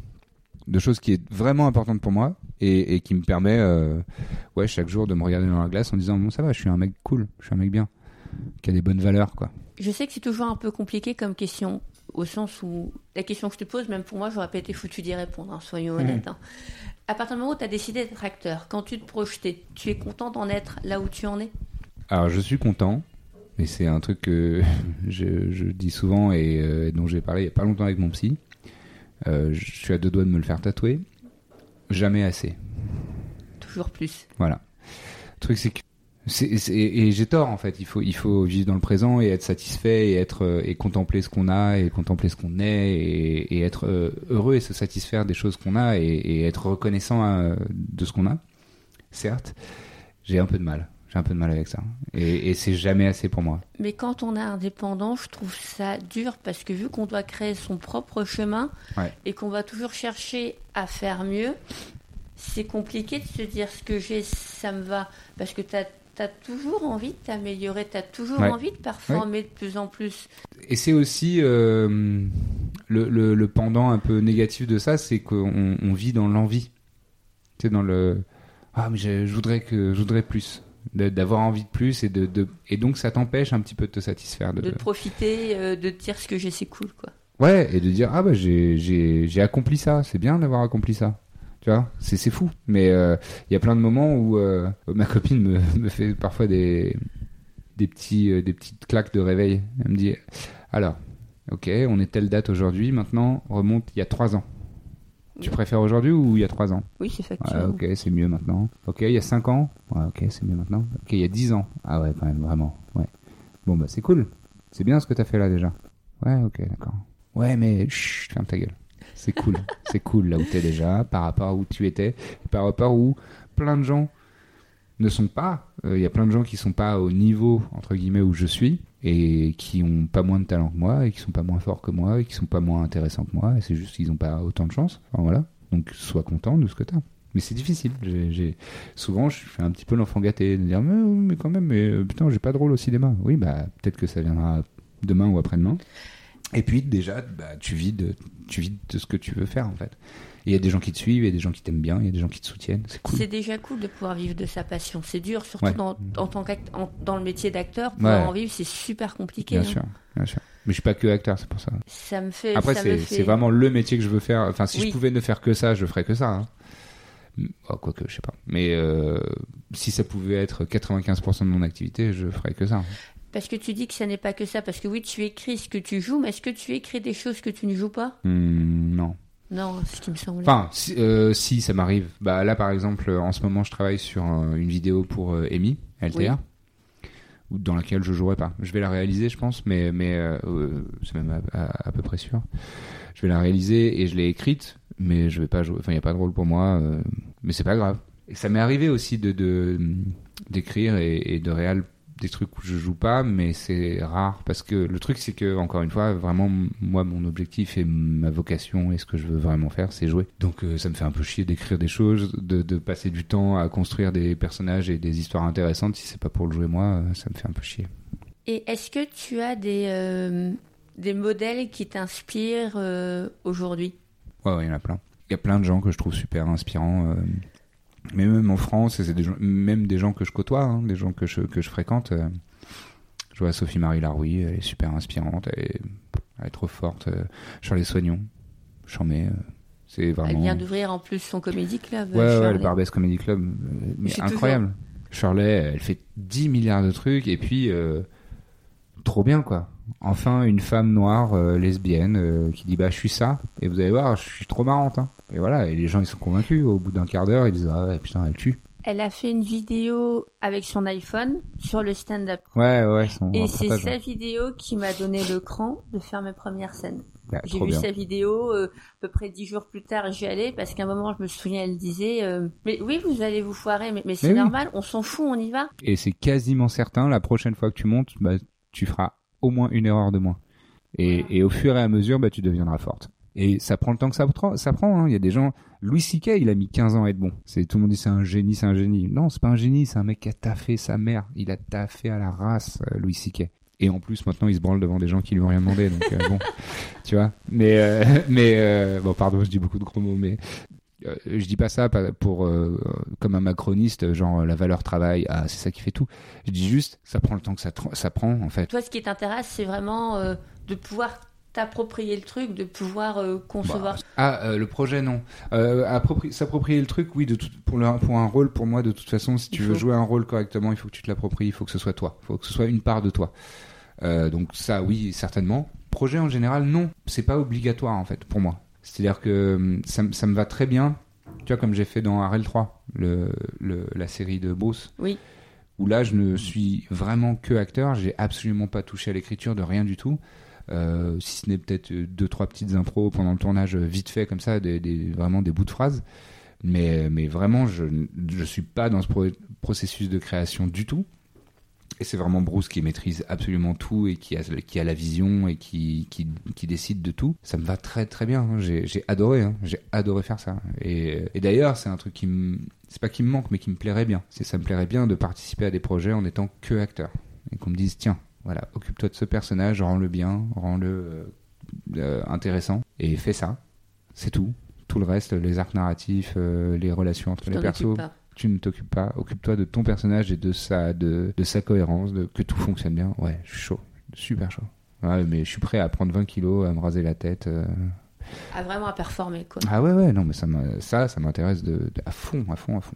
de choses qui est vraiment importante pour moi et, et qui me permet, euh, ouais, chaque jour de me regarder dans la glace en disant Bon, ça va, je suis un mec cool, je suis un mec bien, qui a des bonnes valeurs, quoi. Je sais que c'est toujours un peu compliqué comme question, au sens où la question que je te pose, même pour moi, j'aurais pas été foutu d'y répondre, hein, soyons honnêtes. hein. À partir du moment où tu as décidé d'être acteur, quand tu te projetais, tu es content d'en être là où tu en es? Alors je suis content, mais c'est un truc que je, je dis souvent et euh, dont j'ai parlé il y a pas longtemps avec mon psy. Euh, je suis à deux doigts de me le faire tatouer. Jamais assez. Toujours plus. Voilà. Le truc c'est que c'est, c'est- et j'ai tort en fait. Il faut il faut vivre dans le présent et être satisfait et être euh, et contempler ce qu'on a et contempler ce qu'on est et, et être euh, heureux et se satisfaire des choses qu'on a et, et être reconnaissant euh, de ce qu'on a. Certes, j'ai un peu de mal. J'ai un peu de mal avec ça. Et, et c'est jamais assez pour moi. Mais quand on est indépendant, je trouve ça dur parce que vu qu'on doit créer son propre chemin Ouais. et qu'on va toujours chercher à faire mieux, c'est compliqué de se dire ce que j'ai, ça me va. Parce que tu as, toujours envie de t'améliorer, tu as toujours Ouais. envie de performer de plus en plus. Et c'est aussi euh, le, le, le pendant un peu négatif de ça, c'est qu'on on vit dans l'envie. Tu sais, dans le ah mais je, je voudrais que je voudrais plus, d'avoir envie de plus et de, de et donc ça t'empêche un petit peu de te satisfaire de, De profiter, euh, de te dire ce que j'ai, c'est cool. quoi. ouais et de dire ah bah j'ai j'ai j'ai accompli ça, c'est bien d'avoir accompli ça. Tu vois, c'est fou. Mais euh, il y a plein de moments où euh, ma copine me, me fait parfois des des petits euh, des petites claques de réveil. Elle me dit alors ok on est telle date aujourd'hui maintenant remonte il y a trois ans. Tu préfères aujourd'hui ou il y a trois ans? Oui, c'est factuel. ok, c'est mieux maintenant. Ok, il y a 5 ans? Ouais, ok, c'est mieux maintenant. Ok, il y a 10 ans Ah ouais, quand même, vraiment. Ouais. Bon, bah, c'est cool. C'est bien ce que t'as fait là déjà. Ouais, ok, d'accord. Ouais, mais chut, ferme ta gueule. C'est cool. c'est cool là où t'es déjà, par rapport à où tu étais, par rapport où plein de gens ne sont pas. Euh, Il y a plein de gens qui sont pas au niveau, entre guillemets, où je suis. et qui ont pas moins de talent que moi et qui sont pas moins forts que moi et qui sont pas moins intéressants que moi et c'est juste qu'ils ont pas autant de chance voilà donc sois content de ce que t'as mais c'est difficile souvent je fais un petit peu l'enfant gâté de dire mais, mais quand même mais euh, putain j'ai pas de rôle au cinéma oui bah peut-être que ça viendra demain ou après-demain et puis déjà bah, tu vis de tu vis de ce que tu veux faire en fait il y a des gens qui te suivent il y a des gens qui t'aiment bien il y a des gens qui te soutiennent c'est cool C'est déjà cool de pouvoir vivre de sa passion. C'est dur, surtout Ouais. dans, en tant en- dans le métier d'acteur. Pouvoir Ouais. en vivre, c'est super compliqué. bien hein. sûr bien sûr mais je suis pas que acteur c'est pour ça Ça me fait. Après, c'est fait- vraiment le métier que je veux faire. Enfin, si Oui. je pouvais ne faire que ça, je ferais que ça. hein. Oh, Quoique, je sais pas. Mais euh, si ça pouvait être 95% de mon activité, je ferais que ça. Parce que tu dis que ça n'est pas que ça. Parce que oui, tu écris ce que tu joues, mais est-ce que tu écris des choses que tu ne joues pas? Hmm, non. Non, ce qui me semble. Enfin, si, euh, si, ça m'arrive. Bah là, par exemple, en ce moment, je travaille sur euh, une vidéo pour euh, Amy, LTA, dans laquelle je jouerai pas. Je vais la réaliser, je pense, mais mais euh, c'est même à, à- à peu près sûr. Je vais la réaliser et je l'ai écrite, mais je vais pas jouer. Enfin, il y a pas de rôle pour moi, mais c'est pas grave. Et ça m'est arrivé aussi de de- d'écrire et, et de réal des trucs où je joue pas, mais c'est rare parce que le truc c'est que encore une fois, vraiment moi mon objectif et ma vocation et ce que je veux vraiment faire, c'est jouer. Donc euh, ça me fait un peu chier d'écrire des choses, de, de passer du temps à construire des personnages et des histoires intéressantes. Si c'est pas pour le jouer moi, euh, ça me fait un peu chier. Et est-ce que tu as des, euh, des modèles qui t'inspirent euh, aujourd'hui? Ouais, ouais, il y en a plein. Il y a plein de gens que je trouve super inspirants. Mais même en France, et c'est des gens, même des gens que je côtoie, hein, des gens que je, que je fréquente. euh, je vois Sophie-Marie Larouille, elle est super inspirante, elle est, elle est trop forte. euh, Charles Soignon, j'en mets. euh, c'est vraiment. Elle vient d'ouvrir en plus son comédie club. Ouais, ouais, le Barbès Comedy Club, euh, mais incroyable. Shirley, elle fait 10 milliards de trucs, et puis, euh, trop bien, quoi. Enfin, une femme noire, euh, lesbienne, euh, qui dit, bah, je suis ça, et vous allez voir, je suis trop marrante, hein. Et voilà, et les gens, ils sont convaincus. Au bout d'un quart d'heure, ils disent, ah ouais, putain, elle tue. Elle a fait une vidéo avec son iPhone sur le stand-up. Ouais, ouais, sont Et c'est sa ouais. vidéo qui m'a donné le cran de faire mes premières scènes. Ouais, J'ai vu bien. sa vidéo euh, à peu près dix jours plus tard, j'y allais parce qu'à un moment, je me souviens, elle disait Mais oui, vous allez vous foirer, mais, mais c'est oui. normal, on s'en fout, on y va. Et c'est quasiment certain, la prochaine fois que tu montes, bah, tu feras au moins une erreur de moins. Et, et au fur et à mesure, bah, tu deviendras forte. Et ça prend le temps que ça prend. Ça prend hein. Il y a des gens. Louis C.K. il a mis 15 ans à être bon. C'est tout le monde dit c'est un génie, c'est un génie. Non, c'est pas un génie, c'est un mec qui a taffé sa mère. Il a taffé à la race, euh, Louis C.K. Et en plus, maintenant, il se branle devant des gens qui lui ont rien demandé. Donc euh, bon, tu vois? Mais euh, mais bon, pardon, je dis beaucoup de gros mots, mais je dis pas ça pour euh, comme un macroniste, genre la valeur travail. Ah, c'est ça qui fait tout. Je dis juste, ça prend le temps que ça, ça prend en fait. Toi, ce qui t'intéresse, c'est vraiment euh, de pouvoir t'approprier le truc, de pouvoir euh, concevoir. Bah, ah, euh, le projet, non. Euh, appropri- S'approprier le truc, oui, de tout, pour, le, pour un rôle, pour moi, de toute façon, si tu veux jouer un rôle correctement, il faut que tu te l'appropries, il faut que ce soit toi, il faut que ce soit une part de toi. Euh, donc ça, oui, certainement. Projet en général, non, c'est pas obligatoire en fait pour moi. C'est-à-dire que hum, ça, me- ça me va très bien, tu vois, comme j'ai fait dans RL 3, le, le, la série de. Oui. Où là, je ne suis vraiment que acteur, j'ai absolument pas touché à l'écriture de rien du tout. Euh, si ce n'est peut-être euh, deux trois petites impros pendant le tournage euh, vite fait comme ça des, des- vraiment des bouts de phrases mais mais vraiment je je suis pas dans ce pro- processus de création du tout et c'est vraiment Bruce qui maîtrise absolument tout et qui a qui a la vision et qui qui, qui décide de tout. Ça me va très très bien hein. j'ai adoré hein. j'ai adoré faire ça. Et, et d'ailleurs c'est un truc qui me c'est pas qui me manque mais qui me plairait bien. C'est ça me plairait bien de participer à des projets en étant que acteur. Et qu'on me dise tiens voilà occupe-toi de ce personnage rends-le bien rends-le euh, euh, intéressant. Et fais ça. C'est tout. Tout le reste les arcs narratifs euh, les relations entre Tu les persos. pas. Tu ne t'occupes pas occupe-toi de ton personnage et de sa de, de sa cohérence de que tout fonctionne bien ouais je suis chaud super chaud ouais, mais je suis prêt à prendre 20 kilos à me raser la tête euh. Ah, vraiment à performer, quoi. ah ouais ouais non mais ça ça ça m'intéresse de, de- à fond à fond à fond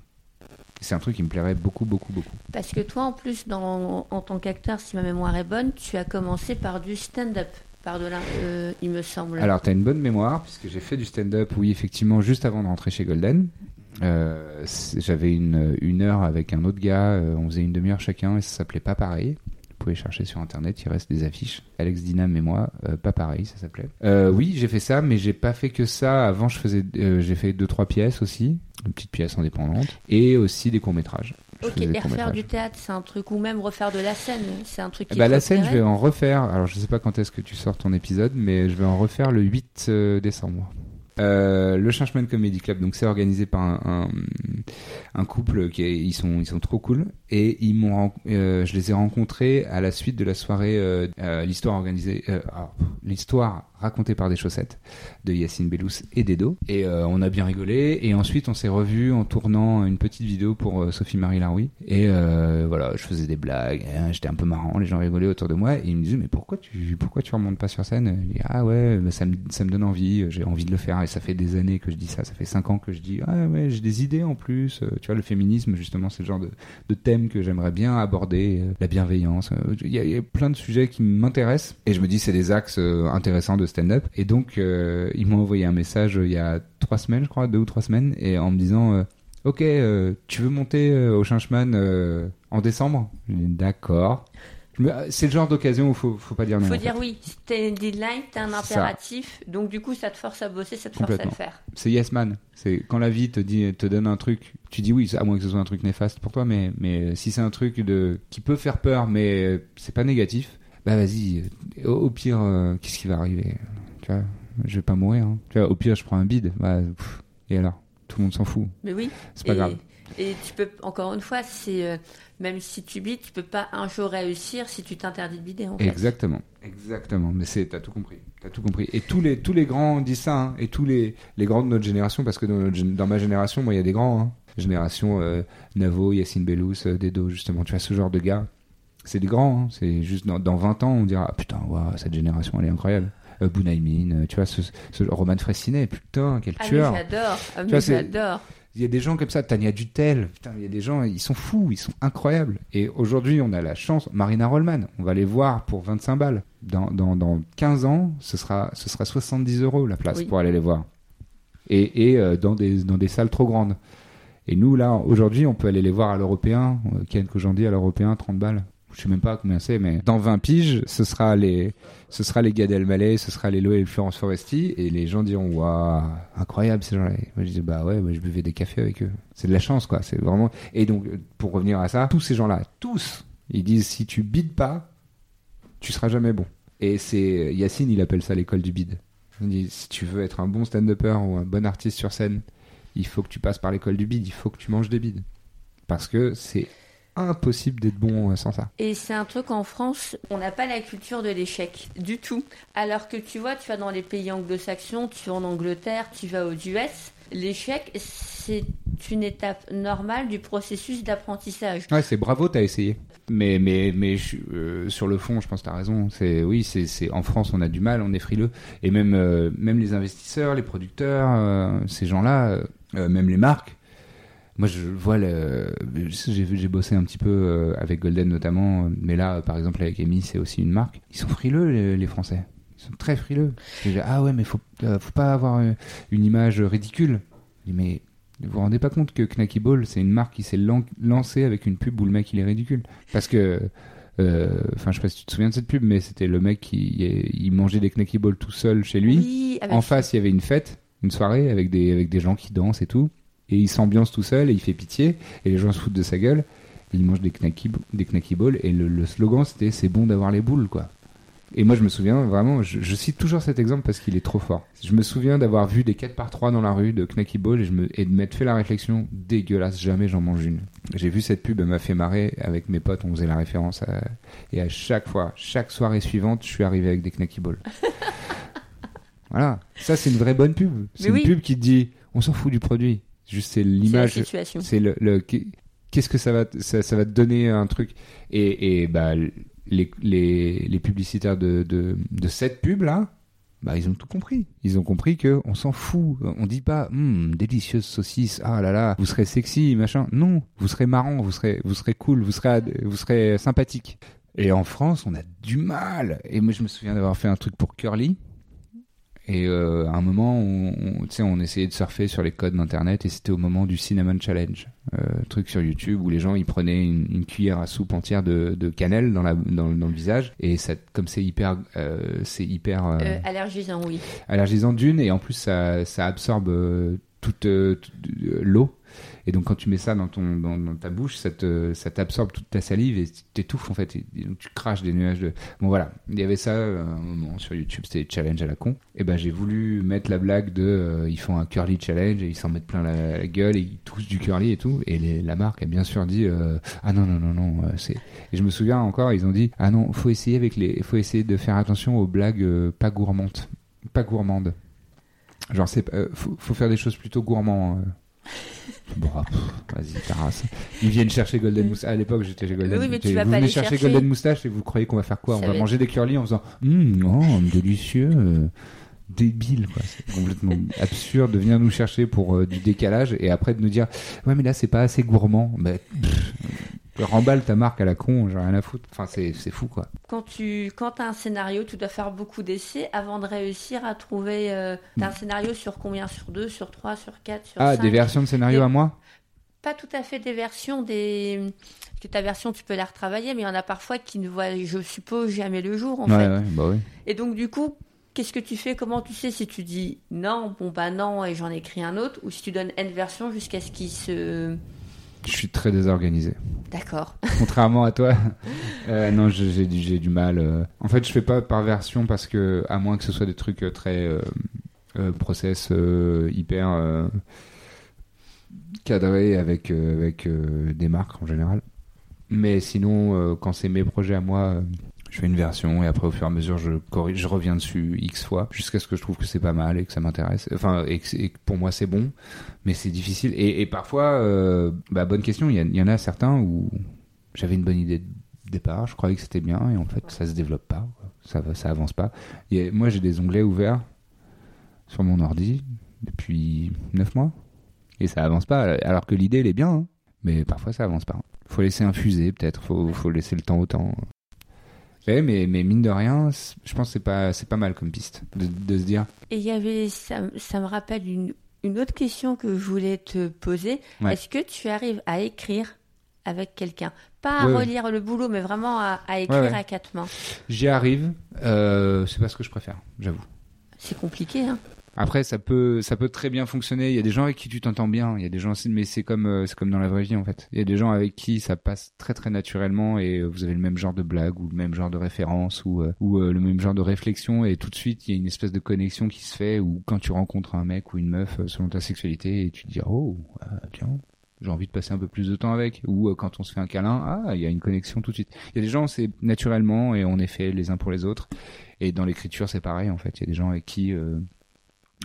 c'est un truc qui me plairait beaucoup beaucoup beaucoup Parce que toi, en plus, dans, en tant qu'acteur, si ma mémoire est bonne, tu as commencé par du stand-up, par-delà, euh, il me semble. Alors, tu as une bonne mémoire, puisque j'ai fait du stand-up, oui, effectivement, juste avant de rentrer chez Golden. Euh, J'avais une, une heure avec un autre gars, euh, on faisait une demi-heure chacun, et ça s'appelait Pas Pareil. Vous pouvez chercher sur internet, il reste des affiches. Alex Dinam et moi, euh, Pas Pareil, ça s'appelait. Oui, j'ai fait ça, mais j'ai pas fait que ça. Avant, je faisais, j'ai fait deux trois pièces aussi, une petite pièce indépendante, et aussi des courts métrages. Je Ok, et refaire du théâtre, c'est un truc, ou même refaire de la scène, c'est un truc qui Bah, la scène, je vais en refaire. Alors, je sais pas quand est-ce que tu sors ton épisode, mais je vais en refaire le 8 euh, décembre. Euh, le Changeman Comedy Club, donc c'est organisé par un, couple qui est- ils sont ils sont trop cool. Et ils m'ont euh, je les ai rencontrés à la suite de la soirée euh, euh, l'histoire organisée ah, l'histoire racontée par des chaussettes de Yacine Bellous et Dedo. Et on a bien rigolé. Et ensuite on s'est revus en tournant une petite vidéo pour Sophie Marie Laroui. Et voilà je faisais des blagues hein, j'étais un peu marrant les gens rigolaient autour de moi. Et ils me disaient mais pourquoi tu pourquoi tu remontes pas sur scène? Je dis, ah ouais bah, ça me ça me donne envie j'ai envie de le faire et ça fait des années que je dis ça ça fait cinq ans que je dis ah ouais j'ai des idées en plus Euh, tu vois le féminisme justement c'est le genre de, thème que j'aimerais bien aborder euh, la bienveillance Euh, il y, a, plein de sujets qui m'intéressent et je me dis c'est des axes intéressants de stand-up et donc ils m'ont envoyé un message il y a trois semaines je crois deux ou trois semaines et en me disant ok tu veux monter au Changeman en décembre? D'accord c'est le genre d'occasion où faut faut pas dire non Faut en dire fait. oui, t'as une deadline, t'as un ça. impératif, donc du coup ça te force à bosser, ça te force à le faire. c'est yes man. C'est quand la vie te dit, te donne un truc, tu dis oui, à moins que ce soit un truc néfaste pour toi, mais mais si c'est un truc de qui peut faire peur, mais c'est pas négatif, bah vas-y. Au, au pire, euh, qu'est-ce qui va arriver? Tu vois, je vais pas mourir. hein. Tu vois, au pire, je prends un bide. Bah, pff, et alors, tout le monde s'en fout. Mais oui. C'est pas et, grave. Et tu peux, encore une fois, c'est euh, même si tu bides, tu peux pas un jour réussir si tu t'interdis de bider en fait. Exactement, exactement. Mais c'est, t'as tout compris, t'as tout compris. Et tous les tous les grands disent ça, hein. et tous les les grands de notre génération, parce que dans, notre gén- dans ma génération, moi, il y a des grands. Hein. Génération euh, Navo, Yacine Bellous, euh, Dedo, justement. Tu vois ce genre de gars, c'est des grands. hein. C'est juste dans, dans 20 ans, on dira ah, putain, waouh, cette génération, elle est incroyable. Euh, Bunaimin, euh, tu vois ce, ce Roman Fressinet, putain, quel Ah tueur. j'adore, ah, j'adore. Il y a des gens comme ça, Tania Dutel, putain, il y a des gens, ils sont fous, ils sont incroyables. Et aujourd'hui, on a la chance, Marina Rollman, on va les voir pour 25 balles. Dans, dans, dans 15 ans, ce sera, ce sera 70 euros la place Oui. pour aller les voir. Et, et euh, dans, des, dans des salles trop grandes. Et nous, là, aujourd'hui, on peut aller les voir à l'européen. Euh, Ken Kojandi à l'européen, 30 balles. Je sais même pas combien c'est, mais dans 20 piges, ce sera les, ce sera les Gad Elmaleh, ce sera les Loé et Florence Foresti, et les gens diront, waouh, incroyable ces gens-là. Moi, je dis, bah ouais, moi, je buvais des cafés avec eux. C'est de la chance, quoi. C'est vraiment. Et donc, pour revenir à ça, tous ces gens-là, tous, ils disent, si tu bides pas, tu seras jamais bon. Et c'est Yacine, il appelle ça l'école du bide. Il dit, si tu veux être un bon stand-upper ou un bon artiste sur scène, il faut que tu passes par l'école du bide, il faut que tu manges des bides. Parce que c'est impossible d'être bon euh, sans ça. Et c'est un truc en France, on n'a pas la culture de l'échec du tout. Alors que tu vois, tu vas dans les pays anglo-saxons, tu vas en Angleterre, tu vas aux US, l'échec c'est une étape normale du processus d'apprentissage. Ouais, c'est bravo, t'as essayé. Mais, mais, mais je- euh, sur le fond, je pense que t'as raison. C'est, oui, c'est, en France, on a du mal, on est frileux. Et même, euh, même les investisseurs, les producteurs, euh, ces gens-là, même les marques. Moi, je vois le, j'ai, bossé un petit peu euh, avec Golden notamment, euh, mais là, par exemple, avec Amy, c'est aussi une marque. Ils sont frileux, les, les Français. Ils sont très frileux. Dis, ah ouais, mais faut, euh, faut pas avoir euh, une image ridicule. Dis, mais vous vous rendez pas compte que Knacky Ball, c'est une marque qui s'est lan- lancée avec une pub où le mec il est ridicule Parce que, euh, enfin, je sais pas si tu te souviens de cette pub, mais c'était le mec qui il mangeait des Knacky Ball tout seul chez lui. Oui, avec En face, il y avait une fête, une soirée avec des, avec des gens qui dansent et tout. Et il s'ambiance tout seul et il fait pitié. Et les gens se foutent de sa gueule. Et il mange des knacky, des knacky balls. Et le, le slogan, c'était c'est bon d'avoir les boules, quoi. Et moi, je me souviens vraiment, je, je cite toujours cet exemple parce qu'il est trop fort. Je me souviens d'avoir vu des 4 par 3 dans la rue de Knacky Ball et, je me, et de m'être fait la réflexion dégueulasse, jamais j'en mange une. J'ai vu cette pub, elle m'a fait marrer. Avec mes potes, on faisait la référence. à- et à chaque fois, chaque soirée suivante, je suis arrivé avec des Knacky Balls. voilà. Ça, c'est une vraie bonne pub. C'est une oui. pub qui te dit on s'en fout du produit. Juste, c'est l'image. situation. C'est le, le- qu'est-ce que ça va, te- ça, ça va te donner un truc? Et, et bah, les, les, les publicitaires de, de, de cette pub là, bah, ils ont tout compris. Ils ont compris que on s'en fout. On dit pas, Hum, délicieuse saucisse, ah là là, vous serez sexy, machin. Non, vous serez marrant, vous serez, vous serez cool, vous serez, vous serez sympathique. Et en France, on a du mal. Et moi, je me souviens d'avoir fait un truc pour Curly. Et euh, à un moment, on, on- on essayait de surfer sur les codes d'internet et c'était au moment du Cinnamon Challenge, euh, truc sur YouTube où les gens ils prenaient une, une cuillère à soupe entière de, de cannelle dans, la, dans, dans le visage et ça, comme c'est hyper, euh, c'est hyper euh, allergisant, oui. allergisant d'une et en plus ça, ça absorbe toute, toute, l'eau Et donc quand tu mets ça dans ton dans, ta bouche, ça t'absorbe toute ta salive et t'étouffes en fait. Donc tu craches des nuages de. Bon voilà, il y avait ça euh, un moment sur YouTube, c'était challenge à la con. Et ben j'ai voulu mettre la blague de euh, ils font un curly challenge et ils s'en mettent plein la, gueule et ils toussent du curly et tout. Et la marque a bien sûr dit euh, ah non non non non c'est. Et je me souviens encore, ils ont dit ah non faut essayer avec les faut essayer de faire attention aux blagues pas gourmandes, pas gourmandes. Genre c'est faut, faut faire des choses plutôt gourmands. Vas-y, ta race. Ils viennent chercher Golden Moustache. À l'époque, j'étais chez Golden Oui, mais tu Vous pas venez chercher chercher. Golden Moustache et vous croyez qu'on va faire quoi? On Ça va manger des curly en faisant Hum, oh, délicieux, débile, quoi. C'est complètement absurde de venir nous chercher pour euh, du décalage et après de nous dire Ouais, mais là, c'est pas assez gourmand. Bah, pff, remballe ta marque à la con, j'ai rien à foutre. Enfin, c'est c'est fou, quoi. Quand tu quand as un scénario, tu dois faire beaucoup d'essais avant de réussir à trouver. Euh, t'as un scénario sur combien? Sur 2, sur 3, sur 4, sur Ah, 5 des versions de scénario Des- à moi? Pas tout à fait des versions, des. Parce que ta version, tu peux la retravailler, mais il y en a parfois qui ne voient, je suppose, jamais le jour, en Ouais, fait. ouais, bah oui. Et donc, du coup, qu'est-ce que tu fais? Comment tu sais si tu dis non, bon bah non, et j'en écris un autre, ou si tu donnes N version jusqu'à ce qu'il se. Je suis très désorganisé. D'accord. Contrairement à toi, euh, non, j'ai du, mal. euh. En fait, je fais pas par version parce que, à moins que ce soit des trucs euh, très euh, process hyper cadrés avec avec des marques en général. Mais sinon, quand c'est mes projets à moi, je fais une version et après au fur et à mesure, je corrige, je reviens dessus x fois jusqu'à ce que je trouve que c'est pas mal et que ça m'intéresse. Enfin, et que, pour moi c'est bon, mais c'est difficile. Et, parfois, euh, bah, bonne question. Il y, en a certains où j'avais une bonne idée de départ, je croyais que c'était bien et en fait ça se développe pas, ça va, ça avance pas. Moi j'ai des onglets ouverts sur mon ordi depuis 9 mois et ça avance pas alors que l'idée elle est bien, hein. mais parfois ça avance pas. Faut laisser infuser peut-être, faut, faut laisser le temps au temps. Ouais, mais, mais mine de rien, je pense que c'est pas, c'est pas mal comme piste de, de se dire. Et il y avait, ça, ça me rappelle une, une autre question que je voulais te poser. Ouais. Est-ce que tu arrives à écrire avec quelqu'un? Pas à Ouais, relire le boulot, mais vraiment à, à écrire à quatre mains. J'y arrive, euh, c'est pas ce que je préfère, j'avoue. C'est compliqué, hein Après, ça peut, ça peut très bien fonctionner. Il y a des gens avec qui tu t'entends bien. Il y a des gens, mais c'est comme, euh, c'est comme dans la vraie vie en fait. Il y a des gens avec qui ça passe très très naturellement et euh, vous avez le même genre de blague ou le même genre de référence ou euh, ou le même genre de réflexion et tout de suite il y a une espèce de connexion qui se fait ou quand tu rencontres un mec ou une meuf selon ta sexualité et tu te dis oh tiens j'ai envie de passer un peu plus de temps avec ou quand on se fait un câlin ah il y a une connexion tout de suite. Il y a des gens c'est naturellement et on est fait les uns pour les autres et dans l'écriture c'est pareil en fait. Il y a des gens avec qui euh,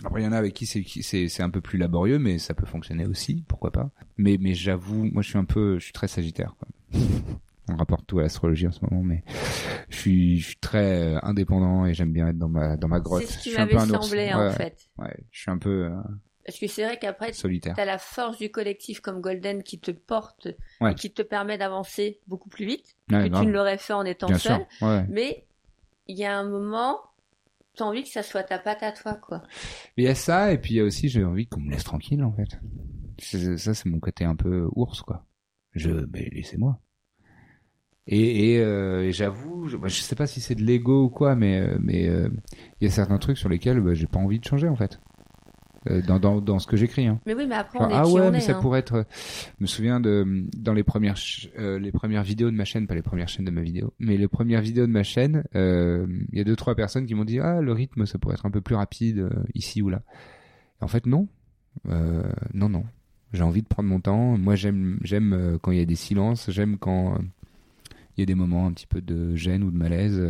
après, il y en a avec qui c'est un peu plus laborieux, mais ça peut fonctionner aussi, pourquoi pas. Mais mais j'avoue, moi je suis un peu, je suis très Sagittaire. Quoi. On rapporte tout à l'astrologie en ce moment, mais je suis, je suis très euh, indépendant et j'aime bien être dans ma dans ma grotte. C'est ce qui Je suis un m'avait semblé, Ouais, en fait. Ouais, je suis un peu euh, Parce que c'est vrai qu'après, tu as la force du collectif comme Golden qui te porte Ouais. et qui te permet d'avancer beaucoup plus vite Ouais, que grave. tu ne l'aurais fait en étant Bien seul. Ouais. Mais il y a un moment, tu as envie que ça soit ta patte à toi, quoi. Il y a ça, et puis il y a aussi, j'ai envie qu'on me laisse tranquille, en fait. Ça, c'est mon côté un peu ours, quoi. Je, mais laissez-moi. Euh, et j'avoue, je, bah, je sais pas si c'est de l'ego ou quoi, mais euh, mais euh, il y a certains trucs sur lesquels bah, j'ai pas envie de changer, en fait. Euh, dans, dans, dans ce que j'écris. Hein. Mais oui, mais après, on est ah qui ouais, on mais est. ça hein. pourrait être. euh, Je me souviens de dans les premières euh, les premières vidéos de ma chaîne, pas les premières chaînes de ma vidéo, mais les premières vidéos de ma chaîne. euh, Il y a deux trois personnes qui m'ont dit ah le rythme ça pourrait être un peu plus rapide euh, ici ou là. Et en fait non, non non. J'ai envie de prendre mon temps. Moi j'aime j'aime quand il y a des silences. J'aime quand il y a des moments un petit peu de gêne ou de malaise.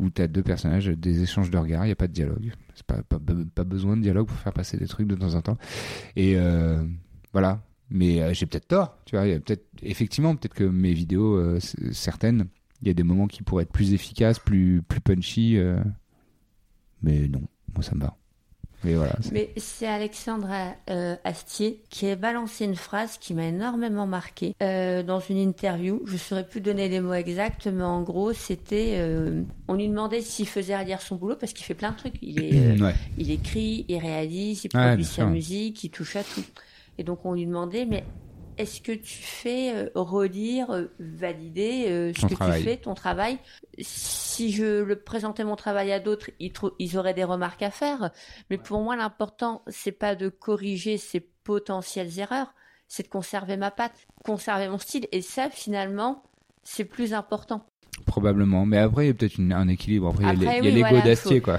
Où tu as deux personnages, des échanges de regards, il n'y a pas de dialogue. C'est pas, pas, pas besoin de dialogue pour faire passer des trucs de temps en temps. Et euh, voilà. Mais euh, j'ai peut-être tort, tu vois. Peut-être, effectivement, peut-être que mes vidéos, euh, certaines, il y a des moments qui pourraient être plus efficaces, plus, plus punchy. euh, mais non, moi ça me va. Mais voilà. c'est- Mais c'est Alexandre euh, Astier qui a balancé une phrase qui m'a énormément marqué euh, dans une interview. Je ne saurais plus donner les mots exacts, mais en gros, c'était. euh, on lui demandait s'il faisait relire son boulot parce qu'il fait plein de trucs. Il, est, euh, ouais. il écrit, il réalise, il produit sa musique, il touche à tout. Et donc, on lui demandait, mais est-ce que tu fais euh, relire, euh, valider euh, ce Ton que travail. tu fais, ton travail? Si je le présentais mon travail à d'autres, ils, auraient des remarques à faire. Mais pour moi, l'important, c'est pas de corriger ces potentielles erreurs, c'est de conserver ma patte, conserver mon style. Et ça, finalement, c'est plus important. Probablement. Mais après, il y a peut-être un équilibre. Après, il y a Après, les- il y a oui, l'ego voilà, d'acier, faut- quoi.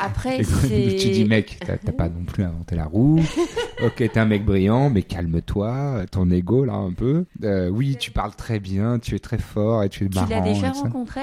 Après, c'est. Tu dis, mec, t'as pas non plus inventé la roue. ok, t'es un mec brillant, mais calme-toi. Ton ego, là, un peu. Euh, oui, tu parles très bien, tu es très fort et tu es Tu marrant. l'as déjà rencontré?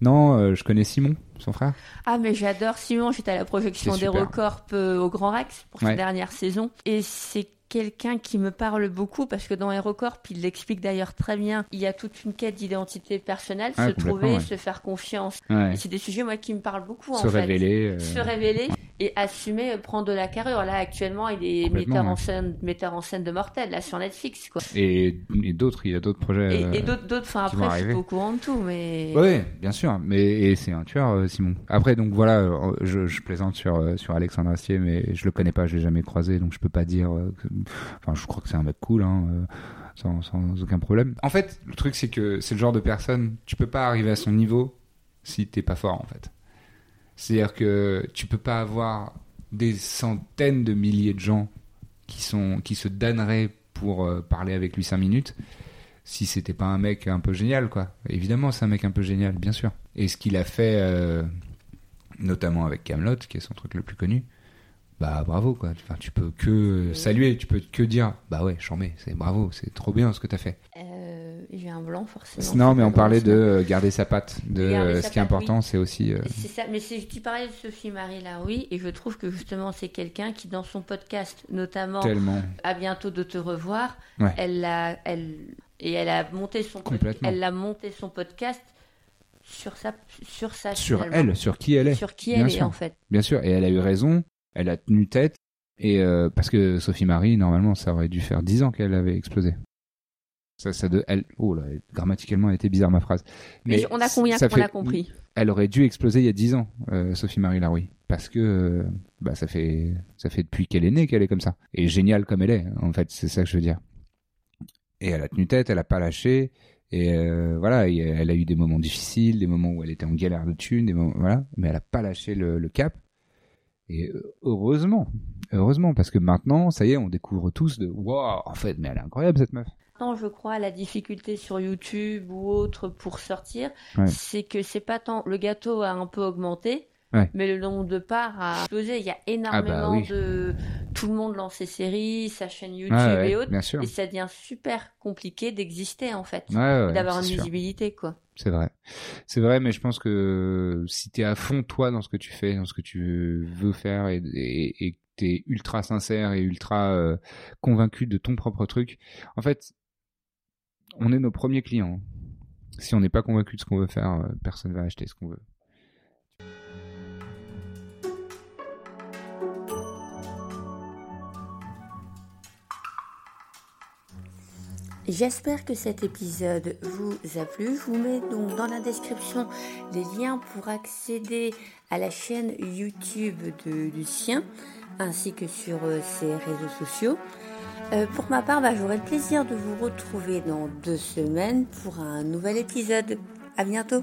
Non, euh, je connais Simon, son frère. Ah, mais j'adore Simon. J'étais à la projection des records euh, au Grand Rex pour Ouais. sa dernière saison. Et c'est quelqu'un qui me parle beaucoup parce que dans Aérocorp, il l'explique d'ailleurs très bien, il y a toute une quête d'identité personnelle, Ouais, se trouver, ouais. se faire confiance. Ouais. C'est des sujets, moi, qui me parlent beaucoup, Se en fait. révéler. euh, Se révéler et assumer, euh, prendre de la carrure. Là, actuellement, il est metteur en, scène, metteur en scène de Mortel, là, sur Netflix, quoi. Et, et d'autres, il y a d'autres projets. Et, euh, et d'autres, d'autres, enfin, après, je suis pas au courant de tout, mais. Oui, bien sûr, mais c'est un tueur, euh, Simon. Après, donc voilà, je, je plaisante sur sur Alexandre Astier, mais je le connais pas, je l'ai jamais croisé, donc je peux pas dire. que- Enfin, je crois que c'est un mec cool, hein, euh, sans, aucun problème. En fait, le truc c'est que c'est le genre de personne, tu peux pas arriver à son niveau si t'es pas fort, en fait. C'est-à-dire que tu peux pas avoir des centaines de milliers de gens qui sont qui se donneraient pour euh, parler avec lui cinq minutes si c'était pas un mec un peu génial, quoi. Évidemment, c'est un mec un peu génial, bien sûr. Et ce qu'il a fait, euh, notamment avec Camelot, qui est son truc le plus connu, bah bravo, quoi. Enfin, tu peux que saluer, tu peux que dire, bah ouais, chambé, c'est bravo, c'est trop bien ce que t'as fait. Euh, j'ai un blanc, forcément. non, mais on parlait de garder sa patte. De euh, sa ce qui est important, c'est aussi. euh, C'est ça, mais c'est- tu parlais de Sophie Marie Laroui, et je trouve que justement c'est quelqu'un qui, dans son podcast, notamment tellement. à bientôt de te revoir, Ouais. elle a, elle et elle a monté son, elle a monté son podcast sur sa, sur sa, Sur finalement. elle, sur qui elle est. sur qui Bien elle est en fait. Bien sûr, et elle a eu raison, elle a tenu tête, et euh, parce que Sophie Marie, normalement, ça aurait dû faire 10 ans qu'elle avait explosé. Ça, ça de, elle, oh là, grammaticalement, elle était bizarre ma phrase. Mais, on a combien qu'on fait- a compris Elle aurait dû exploser il y a 10 ans, euh, Sophie Marie Laroui, parce que euh, bah ça fait ça fait depuis qu'elle est née qu'elle est comme ça, et géniale comme elle est. En fait, c'est ça que je veux dire. Et elle a tenu tête, elle a pas lâché. Et voilà, et elle a eu des moments difficiles, des moments où elle était en galère de thunes, des moments, voilà, mais elle a pas lâché le, le cap. Et euh, heureusement, heureusement, parce que maintenant, ça y est, on découvre tous de waouh, en fait, mais elle est incroyable cette meuf. Tant je crois la difficulté sur YouTube ou autre pour sortir, Ouais. c'est que c'est pas tant le gâteau a un peu augmenté, Ouais. mais le nombre de parts a explosé. Il y a énormément Ah bah oui. de tout le monde lance ses séries, sa chaîne YouTube ouais, et autres, et ça devient super compliqué d'exister en fait, ouais, d'avoir une sûr. visibilité quoi. C'est vrai. C'est vrai, mais je pense que si t'es à fond toi dans ce que tu fais, dans ce que tu veux faire et, que t'es ultra sincère et ultra euh, convaincu de ton propre truc, en fait, on est nos premiers clients. Si on n'est pas convaincu de ce qu'on veut faire, euh, personne va acheter ce qu'on veut. J'espère que cet épisode vous a plu. Je vous mets donc dans la description les liens pour accéder à la chaîne YouTube de Lucien ainsi que sur euh, ses réseaux sociaux. Euh, pour ma part, bah, j'aurai le plaisir de vous retrouver dans deux semaines pour un nouvel épisode. À bientôt.